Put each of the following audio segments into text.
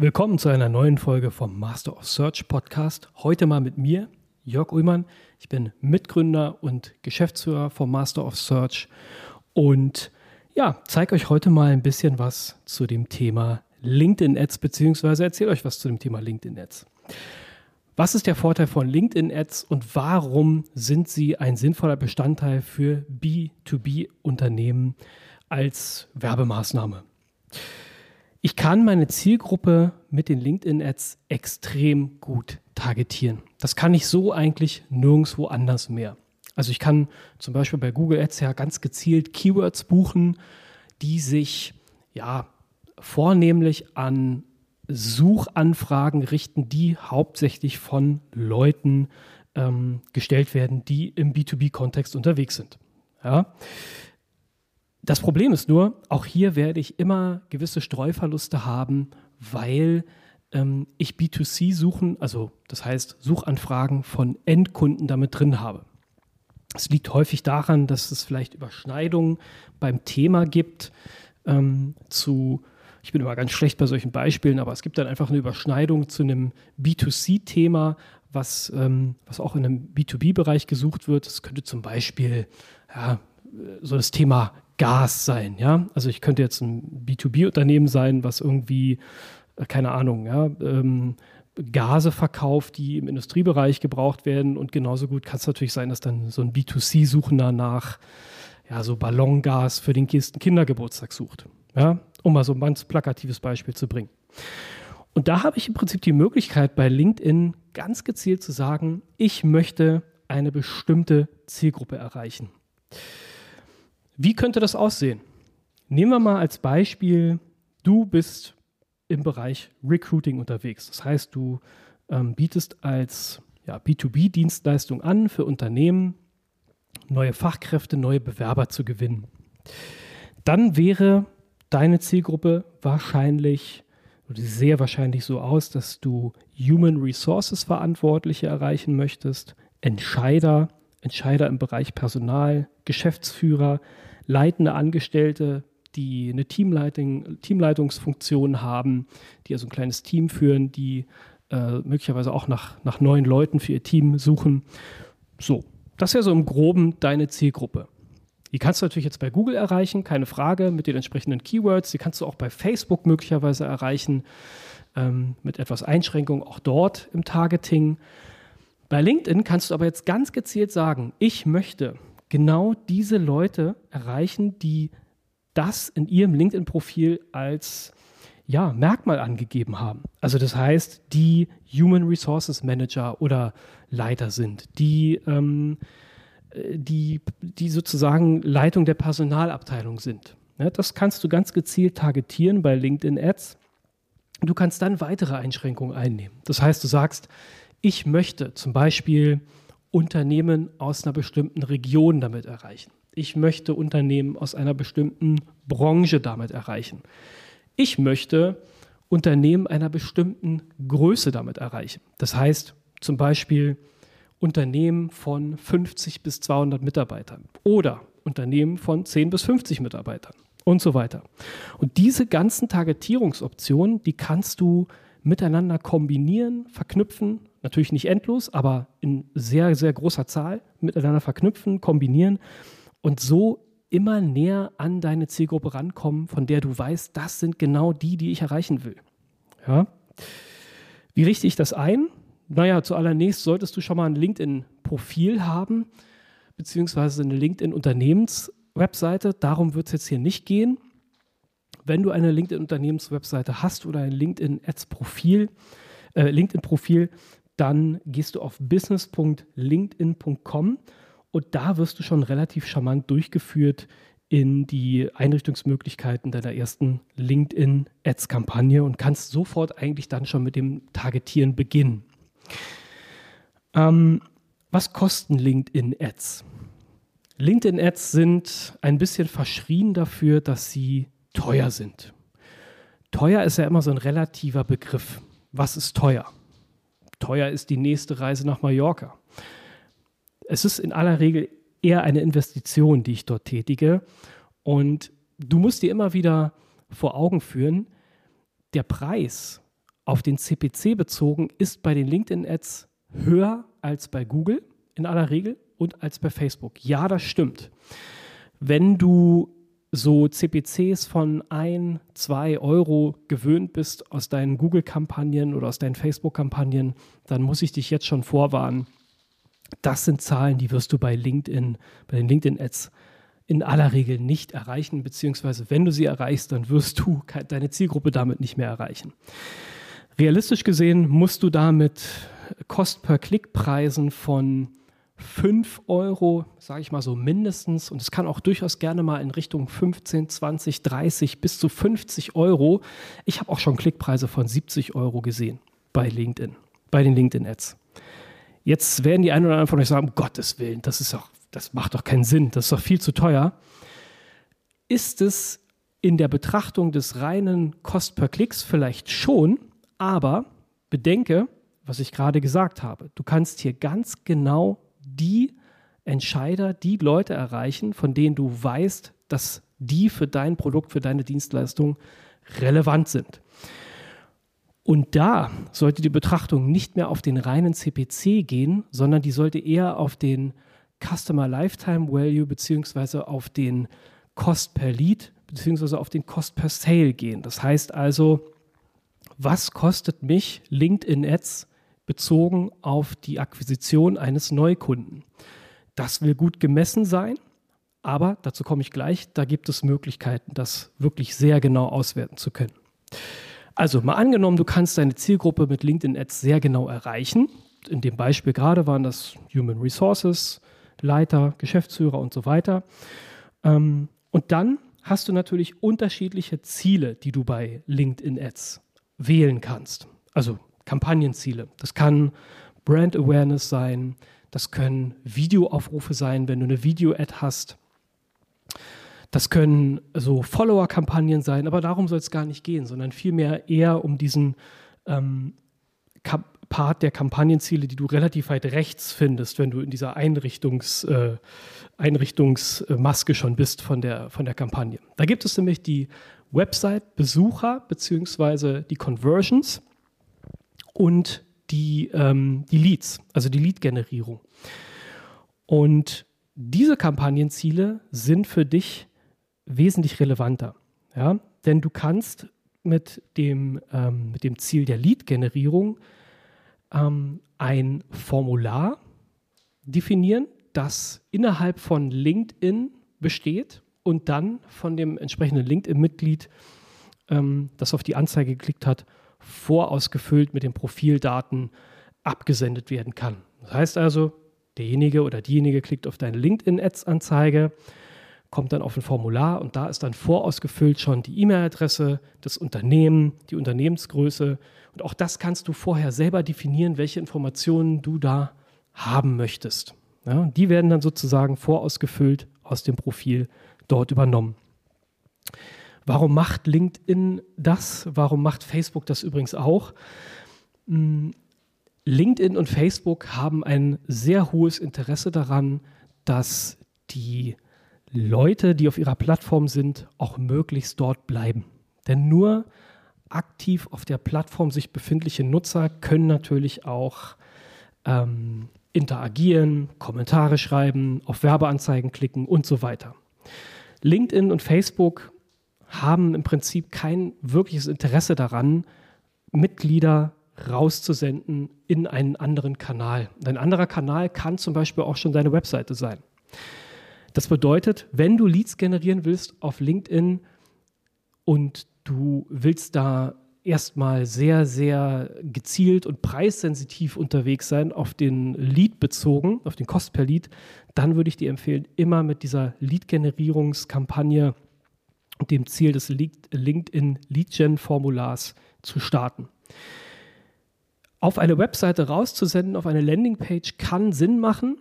Willkommen zu einer neuen Folge vom Master of Search Podcast. Heute mal mit mir, Jörg Ullmann. Ich bin Mitgründer und Geschäftsführer vom Master of Search und ja, zeige euch heute mal ein bisschen was zu dem Thema LinkedIn Ads, beziehungsweise erzähle euch was zu dem Thema LinkedIn Ads. Was ist der Vorteil von LinkedIn Ads und warum sind sie ein sinnvoller Bestandteil für B2B-Unternehmen als Werbemaßnahme? Ich kann meine Zielgruppe mit den LinkedIn-Ads extrem gut targetieren. Das kann ich so eigentlich nirgendwo anders mehr. Also ich kann zum Beispiel bei Google Ads ja ganz gezielt Keywords buchen, die sich ja vornehmlich an Suchanfragen richten, die hauptsächlich von Leuten ähm, gestellt werden, die im B2B-Kontext unterwegs sind. Ja. Das Problem ist nur, auch hier werde ich immer gewisse Streuverluste haben, weil ähm, ich B2C-Suchen, also das heißt Suchanfragen von Endkunden damit drin habe. Es liegt häufig daran, dass es vielleicht Überschneidungen beim Thema gibt ähm, zu ich bin immer ganz schlecht bei solchen Beispielen, aber es gibt dann einfach eine Überschneidung zu einem B2C-Thema, was, ähm, was auch in einem B2B-Bereich gesucht wird. Es könnte zum Beispiel ja, so das Thema Gas sein. Ja? Also ich könnte jetzt ein B2B-Unternehmen sein, was irgendwie, äh, keine Ahnung, ja, ähm, Gase verkauft, die im Industriebereich gebraucht werden. Und genauso gut kann es natürlich sein, dass dann so ein B2C-Suchender nach ja, so Ballongas für den Kindergeburtstag sucht. Ja, um mal so ein ganz plakatives Beispiel zu bringen. Und da habe ich im Prinzip die Möglichkeit, bei LinkedIn ganz gezielt zu sagen, ich möchte eine bestimmte Zielgruppe erreichen. Wie könnte das aussehen? Nehmen wir mal als Beispiel, du bist im Bereich Recruiting unterwegs. Das heißt, du ähm, bietest als ja, B2B-Dienstleistung an für Unternehmen, neue Fachkräfte, neue Bewerber zu gewinnen. Dann wäre deine Zielgruppe wahrscheinlich oder sehr wahrscheinlich so aus, dass du Human Resources Verantwortliche erreichen möchtest, Entscheider, Entscheider im Bereich Personal, Geschäftsführer, leitende Angestellte, die eine Teamleitung, Teamleitungsfunktion haben, die also ein kleines Team führen, die äh, möglicherweise auch nach, nach neuen Leuten für ihr Team suchen. So, das ja so im Groben deine Zielgruppe. Die kannst du natürlich jetzt bei Google erreichen, keine Frage, mit den entsprechenden Keywords. Die kannst du auch bei Facebook möglicherweise erreichen, ähm, mit etwas Einschränkung auch dort im Targeting. Bei LinkedIn kannst du aber jetzt ganz gezielt sagen, ich möchte genau diese Leute erreichen, die das in ihrem LinkedIn-Profil als ja, Merkmal angegeben haben. Also das heißt, die Human Resources Manager oder Leiter sind, die ähm, die, die sozusagen Leitung der Personalabteilung sind. Ja, das kannst du ganz gezielt targetieren bei LinkedIn Ads. Du kannst dann weitere Einschränkungen einnehmen. Das heißt, du sagst, ich möchte zum Beispiel Unternehmen aus einer bestimmten Region damit erreichen. Ich möchte Unternehmen aus einer bestimmten Branche damit erreichen. Ich möchte Unternehmen einer bestimmten Größe damit erreichen. Das heißt zum Beispiel Unternehmen von 50 bis 200 Mitarbeitern oder Unternehmen von 10 bis 50 Mitarbeitern und so weiter. Und diese ganzen Targetierungsoptionen, die kannst du miteinander kombinieren, verknüpfen, natürlich nicht endlos, aber in sehr, sehr großer Zahl miteinander verknüpfen, kombinieren und so immer näher an deine Zielgruppe rankommen, von der du weißt, das sind genau die, die ich erreichen will. Ja? Wie richte ich das ein? Naja, zuallererst solltest du schon mal ein LinkedIn-Profil haben, beziehungsweise eine LinkedIn-Unternehmens-Webseite. Darum wird es jetzt hier nicht gehen. Wenn du eine LinkedIn-Unternehmens-Webseite hast oder ein LinkedIn-Ads-Profil, äh, LinkedIn-Profil, dann gehst du auf business.linkedin.com und da wirst du schon relativ charmant durchgeführt in die Einrichtungsmöglichkeiten deiner ersten LinkedIn-Ads-Kampagne und kannst sofort eigentlich dann schon mit dem Targetieren beginnen. Ähm, was kosten LinkedIn-Ads? LinkedIn-Ads sind ein bisschen verschrien dafür, dass sie teuer sind. Teuer ist ja immer so ein relativer Begriff. Was ist teuer? Teuer ist die nächste Reise nach Mallorca. Es ist in aller Regel eher eine Investition, die ich dort tätige. Und du musst dir immer wieder vor Augen führen, der Preis auf den CPC bezogen ist bei den LinkedIn-Ads höher als bei Google in aller Regel und als bei Facebook. Ja, das stimmt. Wenn du so CPCs von 1, 2 Euro gewöhnt bist aus deinen Google-Kampagnen oder aus deinen Facebook-Kampagnen, dann muss ich dich jetzt schon vorwarnen. Das sind Zahlen, die wirst du bei LinkedIn, bei den LinkedIn-Ads in aller Regel nicht erreichen, beziehungsweise wenn du sie erreichst, dann wirst du deine Zielgruppe damit nicht mehr erreichen. Realistisch gesehen musst du damit Cost-per-Click-Preisen von 5 Euro, sage ich mal so mindestens, und es kann auch durchaus gerne mal in Richtung 15, 20, 30 bis zu 50 Euro. Ich habe auch schon Klickpreise von 70 Euro gesehen bei LinkedIn, bei den LinkedIn-Ads. Jetzt werden die einen oder anderen von euch sagen, um Gottes Willen, das ist doch, das macht doch keinen Sinn, das ist doch viel zu teuer. Ist es in der Betrachtung des reinen Cost per Klicks vielleicht schon, aber bedenke, was ich gerade gesagt habe. Du kannst hier ganz genau die Entscheider, die Leute erreichen, von denen du weißt, dass die für dein Produkt, für deine Dienstleistung relevant sind. Und da sollte die Betrachtung nicht mehr auf den reinen CPC gehen, sondern die sollte eher auf den Customer Lifetime Value beziehungsweise auf den Cost per Lead beziehungsweise auf den Cost per Sale gehen. Das heißt also, was kostet mich LinkedIn Ads bezogen auf die Akquisition eines Neukunden. Das will gut gemessen sein, aber dazu komme ich gleich, da gibt es Möglichkeiten, das wirklich sehr genau auswerten zu können. Also mal angenommen, du kannst deine Zielgruppe mit LinkedIn Ads sehr genau erreichen. In dem Beispiel gerade waren das Human Resources, Leiter, Geschäftsführer und so weiter. Ähm, und dann hast du natürlich unterschiedliche Ziele, die du bei LinkedIn Ads wählen kannst. Also Kampagnenziele. Das kann Brand Awareness sein, das können Videoaufrufe sein, wenn du eine Video-Ad hast. Das können so Follower-Kampagnen sein, aber darum soll es gar nicht gehen, sondern vielmehr eher um diesen ähm, Part der Kampagnenziele, die du relativ weit rechts findest, wenn du in dieser Einrichtungs, äh, Einrichtungsmaske schon bist von der, von der Kampagne. Da gibt es nämlich die Website-Besucher bzw. die Conversions und die, ähm, die Leads, also die Lead-Generierung. Und diese Kampagnenziele sind für dich wesentlich relevanter. Ja? Denn du kannst mit dem, ähm, mit dem Ziel der Lead-Generierung ähm, ein Formular definieren, das innerhalb von LinkedIn besteht und dann von dem entsprechenden LinkedIn-Mitglied, ähm, das auf die Anzeige geklickt hat, vorausgefüllt mit den Profildaten abgesendet werden kann. Das heißt also, derjenige oder diejenige klickt auf deine LinkedIn-Ads-Anzeige, kommt dann auf ein Formular und da ist dann vorausgefüllt schon die E-Mail-Adresse, das Unternehmen, die Unternehmensgröße und auch das kannst du vorher selber definieren, welche Informationen du da haben möchtest. Ja, die werden dann sozusagen vorausgefüllt aus dem Profil dort übernommen. Warum macht LinkedIn das? Warum macht Facebook das übrigens auch? Hm, LinkedIn und Facebook haben ein sehr hohes Interesse daran, dass die Leute, die auf ihrer Plattform sind, auch möglichst dort bleiben. Denn nur aktiv auf der Plattform sich befindliche Nutzer können natürlich auch ähm, interagieren, Kommentare schreiben, auf Werbeanzeigen klicken und so weiter. LinkedIn und Facebook haben im Prinzip kein wirkliches Interesse daran, Mitglieder rauszusenden in einen anderen Kanal. Ein anderer Kanal kann zum Beispiel auch schon deine Webseite sein. Das bedeutet, wenn du Leads generieren willst auf LinkedIn und du willst da erstmal sehr, sehr gezielt und preissensitiv unterwegs sein, auf den Lead bezogen, auf den Kost per Lead, dann würde ich dir empfehlen, immer mit dieser Lead-Generierungskampagne dem Ziel des LinkedIn Lead Gen Formulars zu starten. Auf eine Webseite rauszusenden, auf eine Landingpage kann Sinn machen,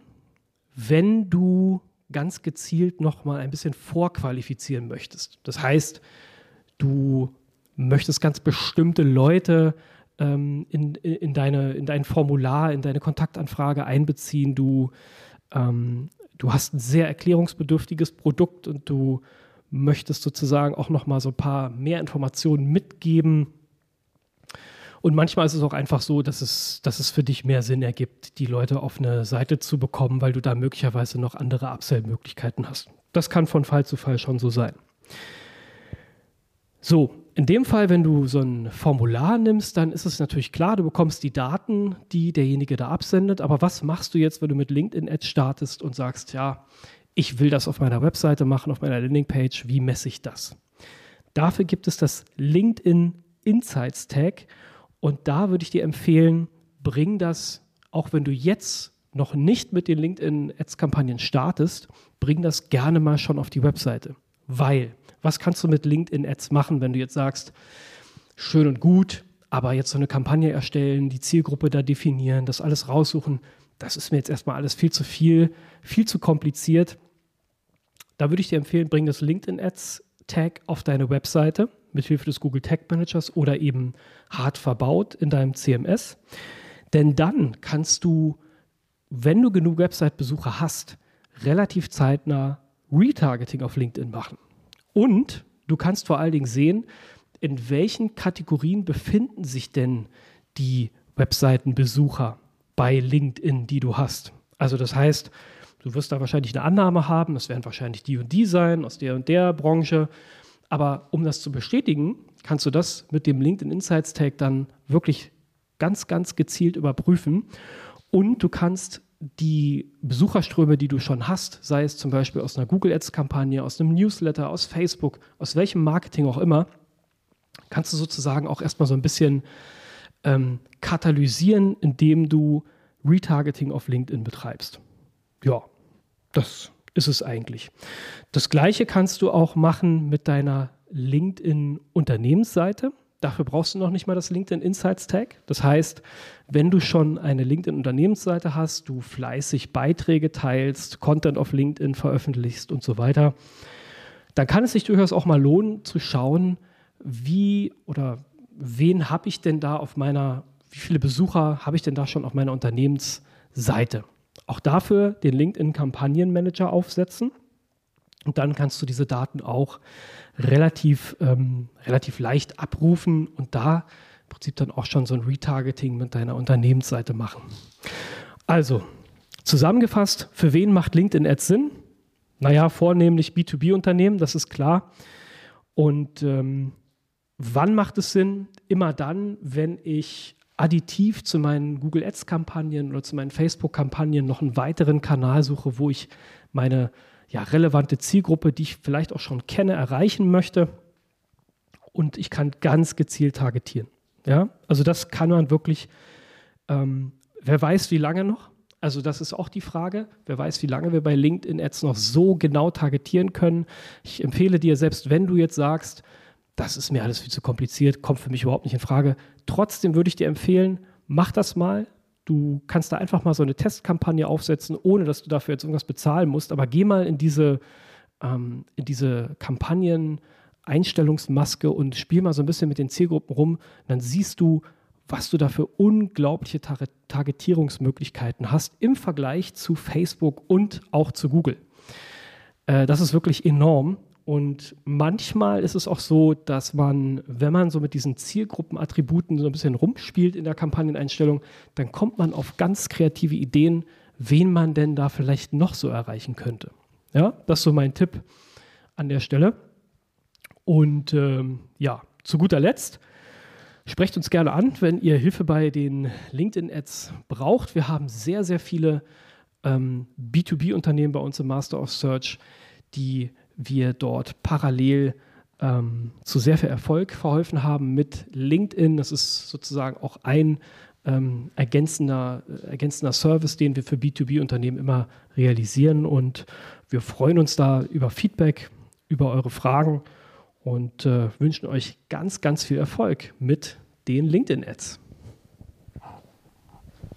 wenn du ganz gezielt nochmal ein bisschen vorqualifizieren möchtest. Das heißt, du möchtest ganz bestimmte Leute ähm, in, in, deine, in dein Formular, in deine Kontaktanfrage einbeziehen. Du, ähm, du hast ein sehr erklärungsbedürftiges Produkt und du möchtest sozusagen auch noch mal so ein paar mehr Informationen mitgeben. Und manchmal ist es auch einfach so, dass es, dass es für dich mehr Sinn ergibt, die Leute auf eine Seite zu bekommen, weil du da möglicherweise noch andere Upsell-Möglichkeiten hast. Das kann von Fall zu Fall schon so sein. So, in dem Fall, wenn du so ein Formular nimmst, dann ist es natürlich klar, du bekommst die Daten, die derjenige da absendet. Aber was machst du jetzt, wenn du mit LinkedIn Ads startest und sagst, ja, ich will das auf meiner Webseite machen, auf meiner Landingpage, wie messe ich das? Dafür gibt es das LinkedIn Insights Tag und da würde ich dir empfehlen, bring das, auch wenn du jetzt noch nicht mit den LinkedIn Ads Kampagnen startest, bring das gerne mal schon auf die Webseite, weil was kannst du mit LinkedIn Ads machen, wenn du jetzt sagst, schön und gut, aber jetzt so eine Kampagne erstellen, die Zielgruppe da definieren, das alles raussuchen, das ist mir jetzt erstmal alles viel zu viel, viel zu kompliziert. Da würde ich dir empfehlen, bring das LinkedIn Ads Tag auf deine Webseite mit Hilfe des Google Tag Managers oder eben hart verbaut in deinem CMS. Denn dann kannst du, wenn du genug Website-Besucher hast, relativ zeitnah Retargeting auf LinkedIn machen. Und du kannst vor allen Dingen sehen, in welchen Kategorien befinden sich denn die Webseitenbesucher bei LinkedIn, die du hast. Also das heißt, du wirst da wahrscheinlich eine Annahme haben, das werden wahrscheinlich die und die sein aus der und der Branche. Aber um das zu bestätigen, kannst du das mit dem LinkedIn Insights Tag dann wirklich ganz, ganz gezielt überprüfen. Und du kannst die Besucherströme, die du schon hast, sei es zum Beispiel aus einer Google Ads-Kampagne, aus einem Newsletter, aus Facebook, aus welchem Marketing auch immer, kannst du sozusagen auch erstmal so ein bisschen ähm, katalysieren, indem du Retargeting auf LinkedIn betreibst. Ja, das ist es eigentlich. Das gleiche kannst du auch machen mit deiner LinkedIn-Unternehmensseite. Dafür brauchst du noch nicht mal das LinkedIn Insights Tag. Das heißt, wenn du schon eine LinkedIn Unternehmensseite hast, du fleißig Beiträge teilst, Content auf LinkedIn veröffentlichst und so weiter, dann kann es sich durchaus auch mal lohnen zu schauen, wie oder wen habe ich denn da auf meiner, wie viele Besucher habe ich denn da schon auf meiner Unternehmensseite? Auch dafür den LinkedIn Kampagnenmanager aufsetzen und dann kannst du diese Daten auch relativ, ähm, relativ leicht abrufen und da im Prinzip dann auch schon so ein Retargeting mit deiner Unternehmensseite machen. Also, zusammengefasst, für wen macht LinkedIn Ads Sinn? Naja, vornehmlich B2B-Unternehmen, das ist klar. Und ähm, wann macht es Sinn? Immer dann, wenn ich additiv zu meinen Google Ads-Kampagnen oder zu meinen Facebook-Kampagnen noch einen weiteren Kanal suche, wo ich meine ja, relevante Zielgruppe, die ich vielleicht auch schon kenne, erreichen möchte. Und ich kann ganz gezielt targetieren. Ja, also das kann man wirklich, ähm, wer weiß, wie lange noch? Also das ist auch die Frage. Wer weiß, wie lange wir bei LinkedIn Ads noch so genau targetieren können. Ich empfehle dir, selbst wenn du jetzt sagst, das ist mir alles viel zu kompliziert, kommt für mich überhaupt nicht in Frage. Trotzdem würde ich dir empfehlen, mach das mal, Du kannst da einfach mal so eine Testkampagne aufsetzen, ohne dass du dafür jetzt irgendwas bezahlen musst. Aber geh mal in diese, ähm, in diese Kampagnen. Einstellungsmaske und spiel mal so ein bisschen mit den Zielgruppen rum. Dann siehst du, was du da für unglaubliche Tar Targetierungsmöglichkeiten hast im Vergleich zu Facebook und auch zu Google. Äh, das ist wirklich enorm. Und manchmal ist es auch so, dass man, wenn man so mit diesen Zielgruppenattributen so ein bisschen rumspielt in der Kampagneneinstellung, dann kommt man auf ganz kreative Ideen, wen man denn da vielleicht noch so erreichen könnte. Ja, das ist so mein Tipp an der Stelle. Und ähm, ja, zu guter Letzt, sprecht uns gerne an, wenn ihr Hilfe bei den LinkedIn-Ads braucht. Wir haben sehr, sehr viele ähm, B2B-Unternehmen bei uns im Master of Search, die wir dort parallel ähm, zu sehr viel Erfolg verholfen haben mit LinkedIn. Das ist sozusagen auch ein ähm, ergänzender, äh, ergänzender Service, den wir für B2B-Unternehmen immer realisieren. Und wir freuen uns da über Feedback, über eure Fragen und äh, wünschen euch ganz, ganz viel Erfolg mit den LinkedIn-Ads.